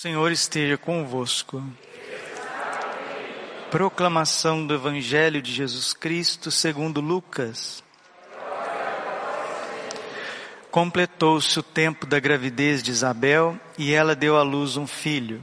Senhor esteja convosco. Proclamação do Evangelho de Jesus Cristo segundo Lucas. Completou-se o tempo da gravidez de Isabel e ela deu à luz um filho.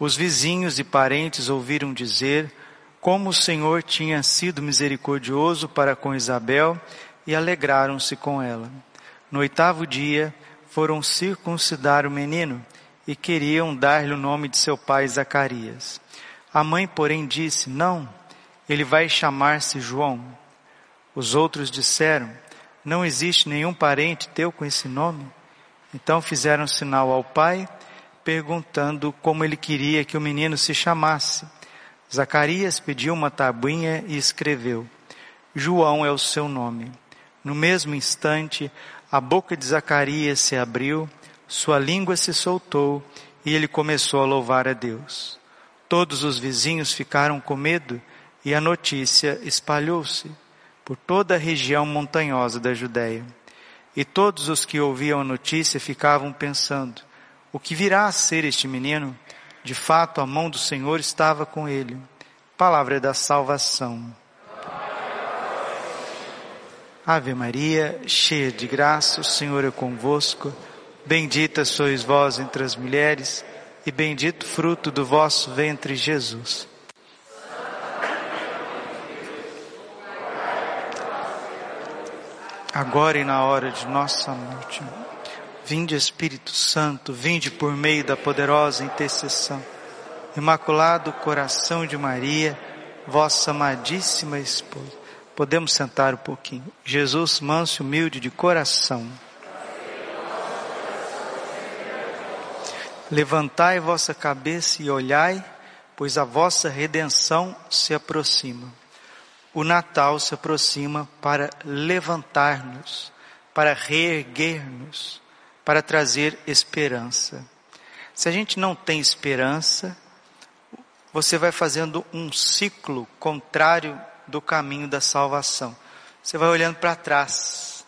Os vizinhos e parentes ouviram dizer como o Senhor tinha sido misericordioso para com Isabel e alegraram-se com ela. No oitavo dia, foram circuncidar o menino e queriam dar-lhe o nome de seu pai Zacarias. A mãe, porém, disse: Não, ele vai chamar-se João. Os outros disseram: Não existe nenhum parente teu com esse nome. Então fizeram sinal ao pai, perguntando como ele queria que o menino se chamasse. Zacarias pediu uma tabuinha e escreveu: João é o seu nome. No mesmo instante, a boca de Zacarias se abriu sua língua se soltou e ele começou a louvar a Deus. Todos os vizinhos ficaram com medo e a notícia espalhou-se por toda a região montanhosa da Judéia. E todos os que ouviam a notícia ficavam pensando: o que virá a ser este menino? De fato, a mão do Senhor estava com ele. Palavra da salvação. Ave Maria, cheia de graça, o Senhor é convosco. Bendita sois vós entre as mulheres, e bendito fruto do vosso ventre, Jesus. Agora e na hora de nossa morte. Vinde Espírito Santo, vinde por meio da poderosa intercessão. Imaculado coração de Maria, vossa amadíssima esposa. Podemos sentar um pouquinho. Jesus, manso e humilde de coração. Levantai vossa cabeça e olhai, pois a vossa redenção se aproxima. O Natal se aproxima para levantar-nos, para reerguer-nos, para trazer esperança. Se a gente não tem esperança, você vai fazendo um ciclo contrário do caminho da salvação. Você vai olhando para trás.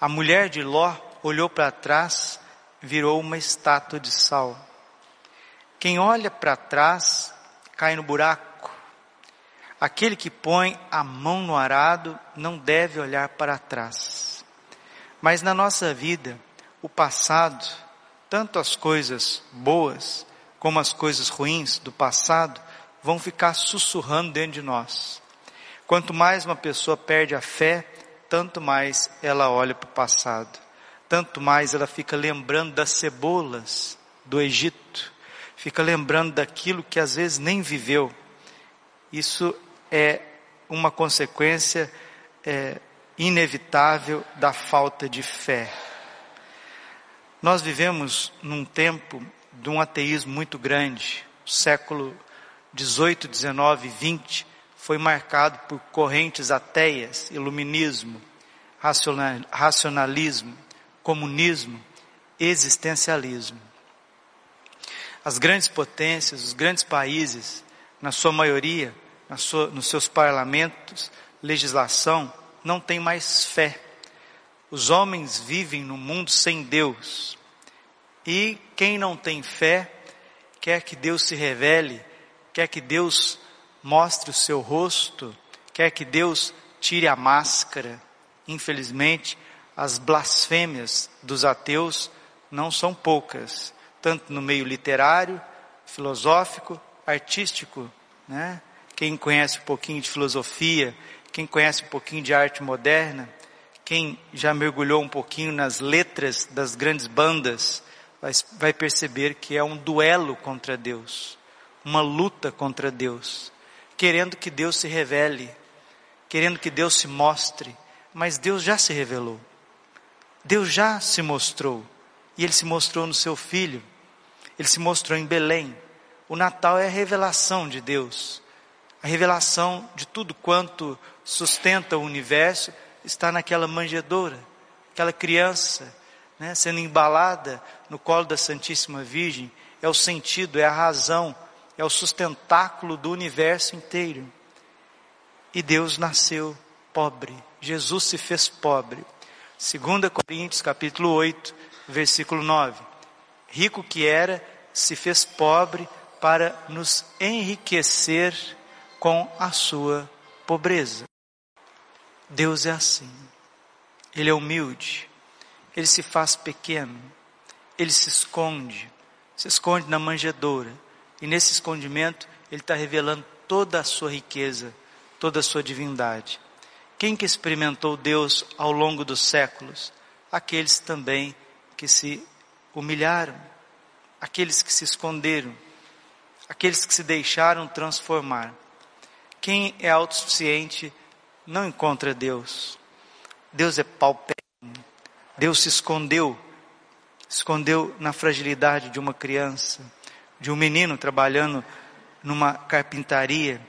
A mulher de Ló olhou para trás virou uma estátua de sal. Quem olha para trás cai no buraco. Aquele que põe a mão no arado não deve olhar para trás. Mas na nossa vida, o passado, tanto as coisas boas como as coisas ruins do passado, vão ficar sussurrando dentro de nós. Quanto mais uma pessoa perde a fé, tanto mais ela olha para o passado tanto mais ela fica lembrando das cebolas do Egito, fica lembrando daquilo que às vezes nem viveu. Isso é uma consequência é, inevitável da falta de fé. Nós vivemos num tempo de um ateísmo muito grande. O século 18, 19 e 20 foi marcado por correntes ateias, iluminismo, racionalismo, comunismo, existencialismo. As grandes potências, os grandes países, na sua maioria, na sua, nos seus parlamentos, legislação, não tem mais fé. Os homens vivem no mundo sem Deus. E quem não tem fé, quer que Deus se revele, quer que Deus mostre o seu rosto, quer que Deus tire a máscara. Infelizmente, as blasfêmias dos ateus não são poucas, tanto no meio literário, filosófico, artístico, né? Quem conhece um pouquinho de filosofia, quem conhece um pouquinho de arte moderna, quem já mergulhou um pouquinho nas letras das grandes bandas, vai, vai perceber que é um duelo contra Deus, uma luta contra Deus, querendo que Deus se revele, querendo que Deus se mostre, mas Deus já se revelou. Deus já se mostrou. E Ele se mostrou no seu Filho. Ele se mostrou em Belém. O Natal é a revelação de Deus. A revelação de tudo quanto sustenta o universo está naquela manjedoura. Aquela criança, né, sendo embalada no colo da Santíssima Virgem. É o sentido, é a razão, é o sustentáculo do universo inteiro. E Deus nasceu pobre. Jesus se fez pobre 2 Coríntios capítulo 8, versículo 9. Rico que era, se fez pobre para nos enriquecer com a sua pobreza. Deus é assim. Ele é humilde. Ele se faz pequeno. Ele se esconde. Se esconde na manjedoura. E nesse escondimento, ele está revelando toda a sua riqueza, toda a sua divindade. Quem que experimentou Deus ao longo dos séculos? Aqueles também que se humilharam, aqueles que se esconderam, aqueles que se deixaram transformar. Quem é autossuficiente não encontra Deus. Deus é paupérrimo. Deus se escondeu, escondeu na fragilidade de uma criança, de um menino trabalhando numa carpintaria,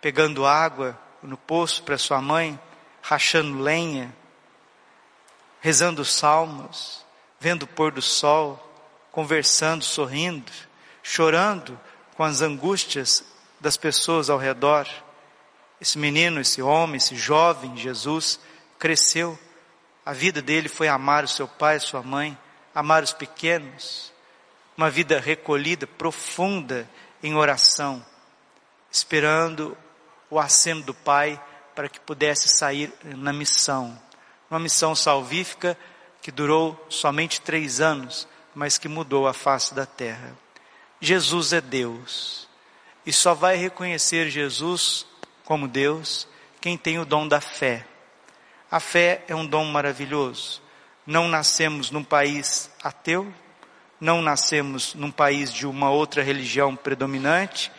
pegando água no poço para sua mãe, rachando lenha, rezando salmos, vendo o pôr do sol, conversando, sorrindo, chorando com as angústias das pessoas ao redor. Esse menino, esse homem, esse jovem Jesus cresceu. A vida dele foi amar o seu pai, sua mãe, amar os pequenos. Uma vida recolhida, profunda em oração, esperando o aceno do Pai para que pudesse sair na missão. Uma missão salvífica que durou somente três anos, mas que mudou a face da terra. Jesus é Deus. E só vai reconhecer Jesus como Deus quem tem o dom da fé. A fé é um dom maravilhoso. Não nascemos num país ateu, não nascemos num país de uma outra religião predominante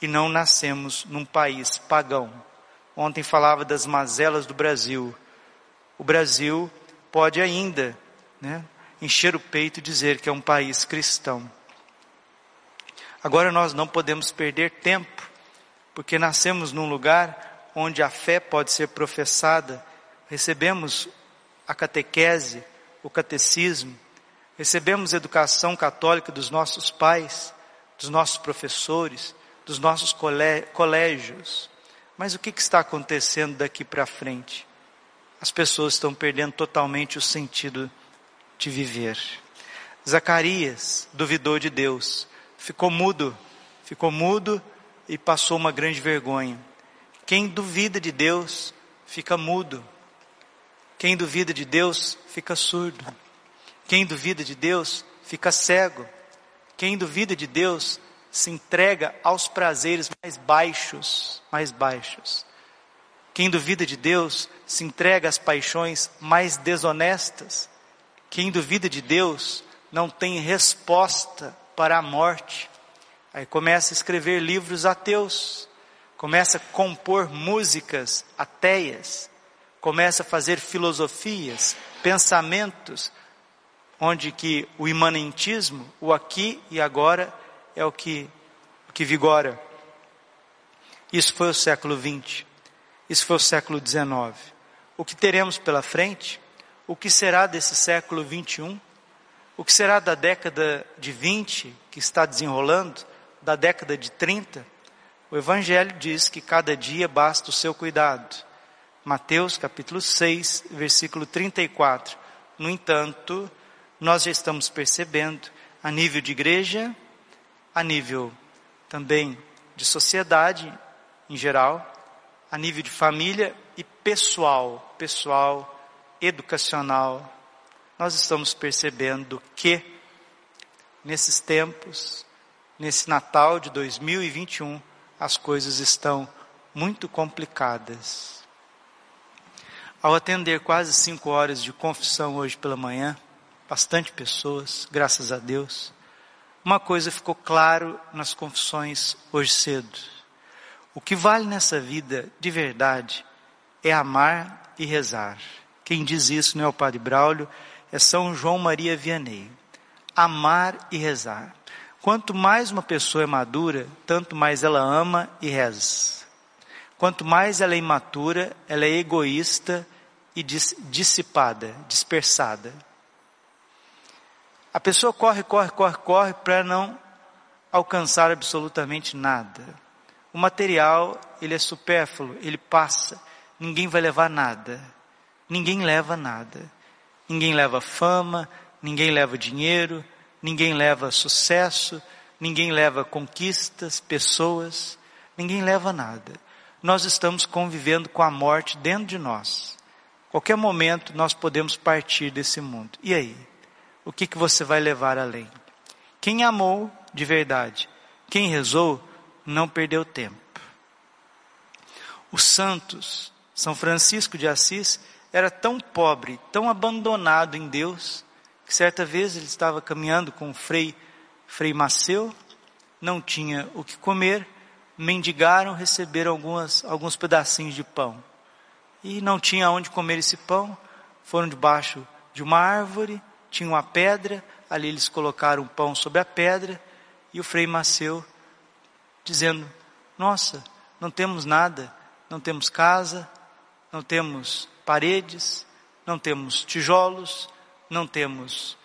e não nascemos num país pagão. Ontem falava das mazelas do Brasil. O Brasil pode ainda né, encher o peito e dizer que é um país cristão. Agora nós não podemos perder tempo, porque nascemos num lugar onde a fé pode ser professada, recebemos a catequese, o catecismo, recebemos educação católica dos nossos pais, dos nossos professores, dos nossos colégios. Mas o que, está acontecendo daqui para frente? As pessoas estão perdendo totalmente o sentido de viver. Zacarias duvidou de Deus, ficou mudo, ficou mudo e passou uma grande vergonha. Quem duvida de Deus fica mudo. Quem duvida de Deus fica surdo. Quem duvida de Deus fica cego. Quem duvida de Deus se entrega aos prazeres mais baixos, mais baixos. Quem duvida de Deus se entrega às paixões mais desonestas. Quem duvida de Deus não tem resposta para a morte. Aí começa a escrever livros ateus, começa a compor músicas ateias, começa a fazer filosofias, pensamentos, onde que o imanentismo, o aqui e agora, é o que, o que vigora. Isso foi o século XX. Isso foi o século XIX. O que teremos pela frente? O que será desse século XXI? O que será da década de 20 que está desenrolando? Da década de 30? O Evangelho diz que cada dia basta o seu cuidado. Mateus capítulo 6, versículo 34. No entanto, nós já estamos percebendo, a nível de igreja, a nível também de sociedade em geral, a nível de família e pessoal, pessoal, educacional, nós estamos percebendo que nesses tempos, nesse Natal de 2021, as coisas estão muito complicadas. Ao atender quase cinco horas de confissão hoje pela manhã, bastante pessoas, graças a Deus, uma coisa ficou claro nas confissões hoje cedo. O que vale nessa vida de verdade é amar e rezar. Quem diz isso não é o Padre Braulio, é São João Maria Vianney. Amar e rezar. Quanto mais uma pessoa é madura, tanto mais ela ama e reza. Quanto mais ela é imatura, ela é egoísta e dissipada, dispersada. A pessoa corre, corre, corre, corre para não alcançar absolutamente nada. O material, ele é supérfluo, ele passa. Ninguém vai levar nada. Ninguém leva nada. Ninguém leva fama, ninguém leva dinheiro, ninguém leva sucesso, ninguém leva conquistas, pessoas, ninguém leva nada. Nós estamos convivendo com a morte dentro de nós. Qualquer momento nós podemos partir desse mundo. E aí? O que, que você vai levar além? Quem amou de verdade, quem rezou, não perdeu tempo. Os santos, São Francisco de Assis, era tão pobre, tão abandonado em Deus, que certa vez ele estava caminhando com o frei, frei Maceu, não tinha o que comer, mendigaram, receberam algumas, alguns pedacinhos de pão. E não tinha onde comer esse pão, foram debaixo de uma árvore, tinha uma pedra, ali eles colocaram o pão sobre a pedra, e o frei Maceu, dizendo: Nossa, não temos nada, não temos casa, não temos paredes, não temos tijolos, não temos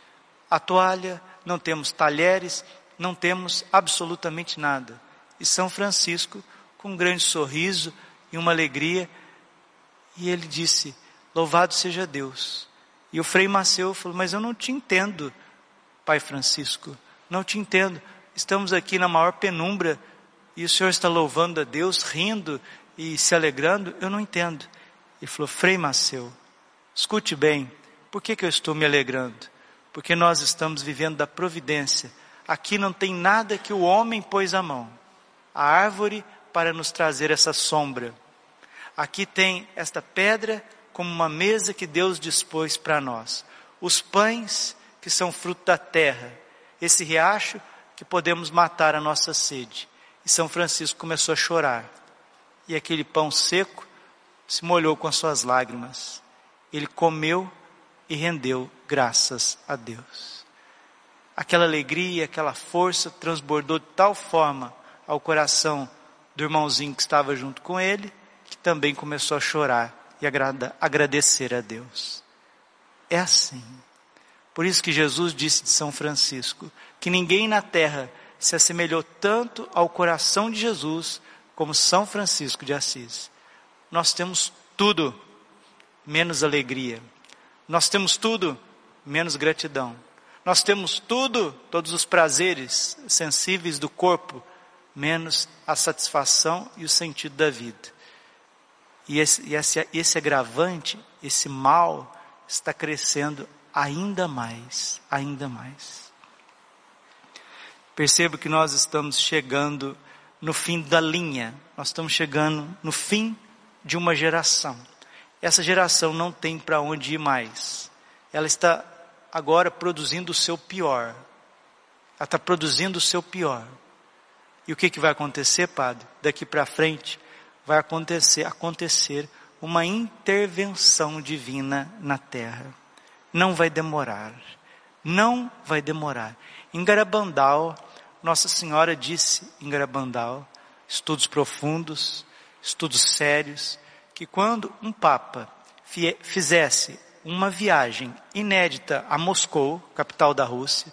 a toalha, não temos talheres, não temos absolutamente nada. E São Francisco, com um grande sorriso e uma alegria, e ele disse: Louvado seja Deus. E o Frei Maceu falou: Mas eu não te entendo, Pai Francisco, não te entendo. Estamos aqui na maior penumbra e o senhor está louvando a Deus, rindo e se alegrando. Eu não entendo. Ele falou: Frei Maceu, escute bem, por que, que eu estou me alegrando? Porque nós estamos vivendo da providência. Aqui não tem nada que o homem pôs a mão. A árvore para nos trazer essa sombra Aqui tem esta pedra como uma mesa que Deus dispôs para nós. Os pães que são fruto da terra. Esse riacho que podemos matar a nossa sede. E São Francisco começou a chorar. E aquele pão seco se molhou com as suas lágrimas. Ele comeu e rendeu graças a Deus. Aquela alegria, aquela força transbordou de tal forma ao coração do irmãozinho que estava junto com ele que também começou a chorar e agradecer a Deus. É assim. Por isso que Jesus disse de São Francisco que ninguém na terra se assemelhou tanto ao coração de Jesus como São Francisco de Assis. Nós temos tudo menos alegria. Nós temos tudo menos gratidão. Nós temos tudo, todos os prazeres sensíveis do corpo, menos a satisfação e o sentido da vida. E esse, esse, esse agravante, esse mal, está crescendo ainda mais, ainda mais. Percebo que nós estamos chegando no fim da linha, nós estamos chegando no fim de uma geração. Essa geração não tem para onde ir mais. Ela está agora produzindo o seu pior. Ela está produzindo o seu pior. E o que, que vai acontecer, padre? Daqui para frente, vai acontecer, acontecer uma intervenção divina na terra. Não vai demorar. Não vai demorar. Em Garabandal, Nossa Senhora disse em Garabandal, estudos profundos, estudos sérios, que quando um Papa fizesse uma viagem inédita a Moscou, capital da Rússia,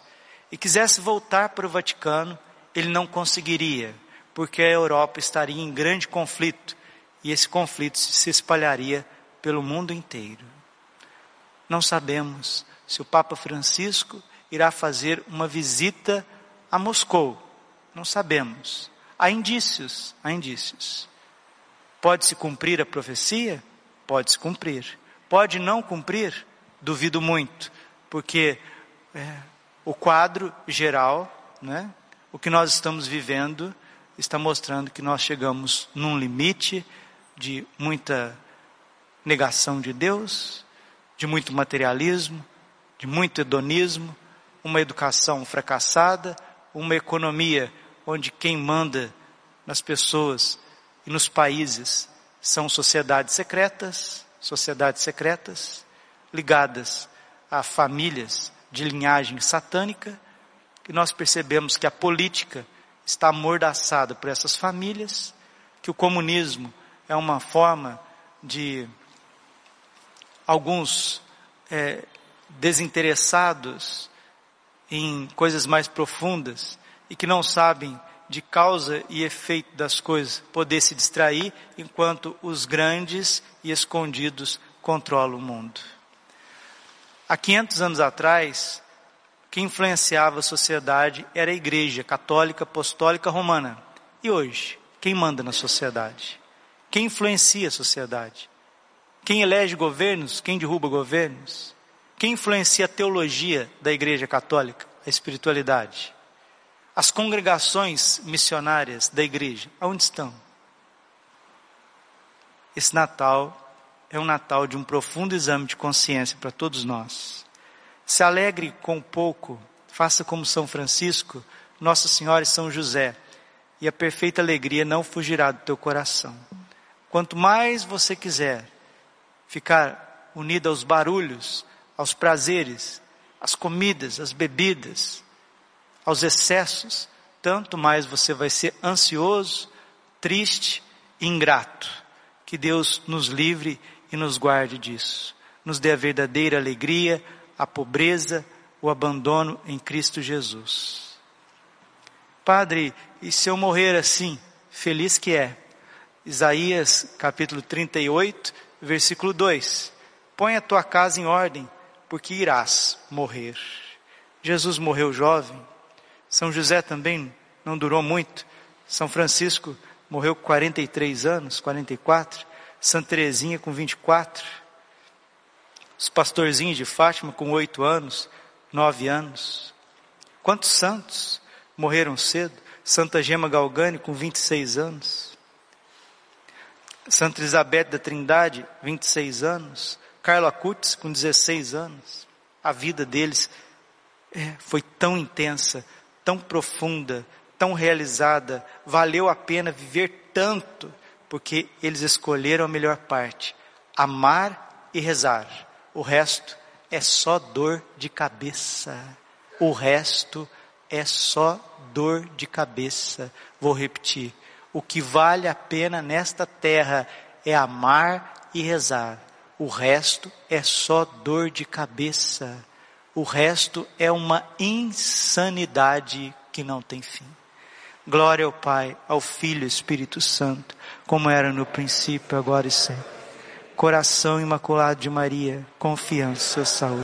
e quisesse voltar para o Vaticano, ele não conseguiria, porque a Europa estaria em grande conflito e esse conflito se espalharia pelo mundo inteiro. Não sabemos se o Papa Francisco irá fazer uma visita a Moscou. Não sabemos. Há indícios, há indícios. Pode-se cumprir a profecia? Pode-se cumprir. Pode não cumprir? Duvido muito, porque é, o quadro geral, né, o que nós estamos vivendo, está mostrando que nós chegamos num limite de muita negação de Deus, de muito materialismo, de muito hedonismo, uma educação fracassada, uma economia onde quem manda nas pessoas e nos países são sociedades secretas, sociedades secretas ligadas a famílias de linhagem satânica, e nós percebemos que a política está amordaçado por essas famílias, que o comunismo é uma forma de alguns é, desinteressados em coisas mais profundas e que não sabem de causa e efeito das coisas poder se distrair enquanto os grandes e escondidos controlam o mundo. Há 500 anos atrás, Quem influenciava a sociedade era a igreja católica apostólica romana. E hoje, quem manda na sociedade? Quem influencia a sociedade? Quem elege governos? Quem derruba governos? Quem influencia a teologia da igreja católica? A espiritualidade. As congregações missionárias da igreja, aonde estão? Esse Natal é um Natal de um profundo exame de consciência para todos nós. Se alegre com pouco, faça como São Francisco, Nossa Senhora e São José, e a perfeita alegria não fugirá do teu coração. Quanto mais você quiser ficar unido aos barulhos, aos prazeres, às comidas, às bebidas, aos excessos, tanto mais você vai ser ansioso, triste e ingrato. Que Deus nos livre e nos guarde disso. Nos dê a verdadeira alegria, a pobreza, o abandono em Cristo Jesus. Padre, e se eu morrer assim, feliz que é? Isaías capítulo 38, versículo 2. Põe a tua casa em ordem, porque irás morrer. Jesus morreu jovem. São José também não durou muito. São Francisco morreu com 43 anos, 44. Santa Teresinha com 24. Os pastorzinhos de Fátima com 8 anos, 9 anos. Quantos santos morreram cedo? Santa Gema Galgani com 26 anos. Santa Elizabeth da Trindade, 26 anos. Carlo Acutis com 16 anos. A vida deles é, foi tão intensa, tão profunda, tão realizada. Valeu a pena viver tanto porque eles escolheram a melhor parte: amar e rezar. O resto é só dor de cabeça. O resto é só dor de cabeça. Vou repetir. O que vale a pena nesta terra é amar e rezar. O resto é só dor de cabeça. O resto é uma insanidade que não tem fim. Glória ao Pai, ao Filho e Espírito Santo, como era no princípio, agora e sempre. Coração imaculado de Maria, confiança, saúde.